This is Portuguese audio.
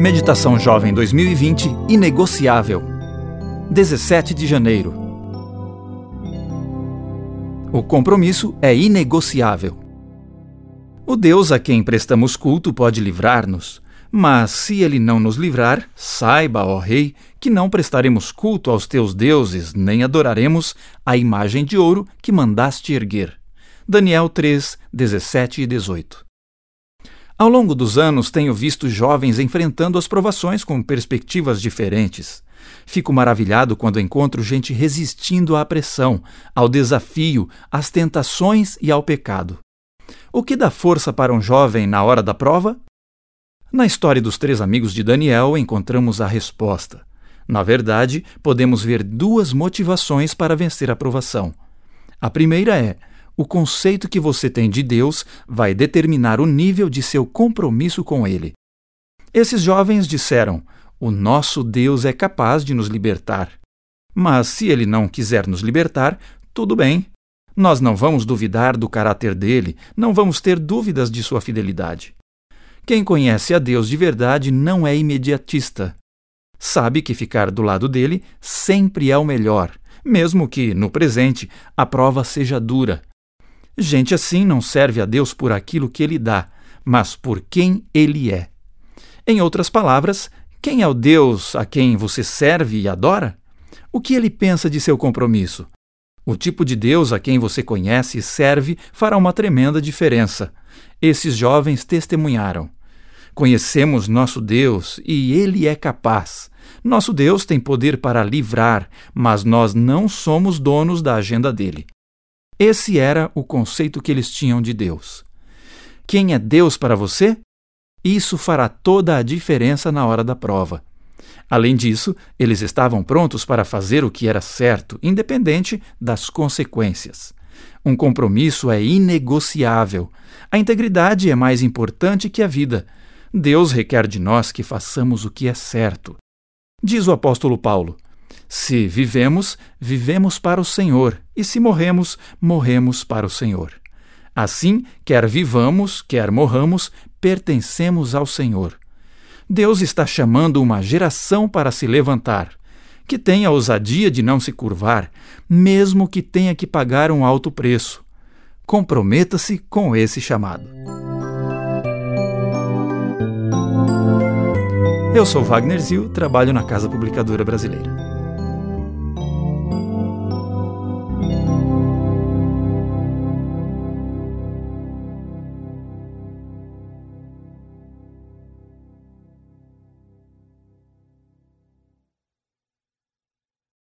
Meditação Jovem 2020 Inegociável. 17 de janeiro. O compromisso é inegociável. O Deus a quem prestamos culto pode livrar-nos, mas se ele não nos livrar, saiba, ó Rei, que não prestaremos culto aos teus deuses, nem adoraremos a imagem de ouro que mandaste erguer. Daniel 3, 17 e 18. Ao longo dos anos, tenho visto jovens enfrentando as provações com perspectivas diferentes. Fico maravilhado quando encontro gente resistindo à pressão, ao desafio, às tentações e ao pecado. O que dá força para um jovem na hora da prova? Na história dos três amigos de Daniel, encontramos a resposta. Na verdade, podemos ver duas motivações para vencer a provação. A primeira é: o conceito que você tem de Deus vai determinar o nível de seu compromisso com Ele. Esses jovens disseram: O nosso Deus é capaz de nos libertar. Mas se Ele não quiser nos libertar, tudo bem. Nós não vamos duvidar do caráter dele, não vamos ter dúvidas de sua fidelidade. Quem conhece a Deus de verdade não é imediatista. Sabe que ficar do lado dele sempre é o melhor, mesmo que, no presente, a prova seja dura. Gente assim não serve a Deus por aquilo que ele dá, mas por quem ele é. Em outras palavras, quem é o Deus a quem você serve e adora? O que ele pensa de seu compromisso? O tipo de Deus a quem você conhece e serve fará uma tremenda diferença. Esses jovens testemunharam. Conhecemos nosso Deus e Ele é capaz. Nosso Deus tem poder para livrar, mas nós não somos donos da agenda dele. Esse era o conceito que eles tinham de Deus. Quem é Deus para você? Isso fará toda a diferença na hora da prova. Além disso, eles estavam prontos para fazer o que era certo, independente das consequências. Um compromisso é inegociável. A integridade é mais importante que a vida. Deus requer de nós que façamos o que é certo. Diz o apóstolo Paulo: Se vivemos, vivemos para o Senhor, e se morremos, morremos para o Senhor. Assim, quer vivamos, quer morramos, pertencemos ao Senhor. Deus está chamando uma geração para se levantar, que tenha a ousadia de não se curvar, mesmo que tenha que pagar um alto preço. Comprometa-se com esse chamado. Eu sou Wagner Zil, trabalho na Casa Publicadora Brasileira.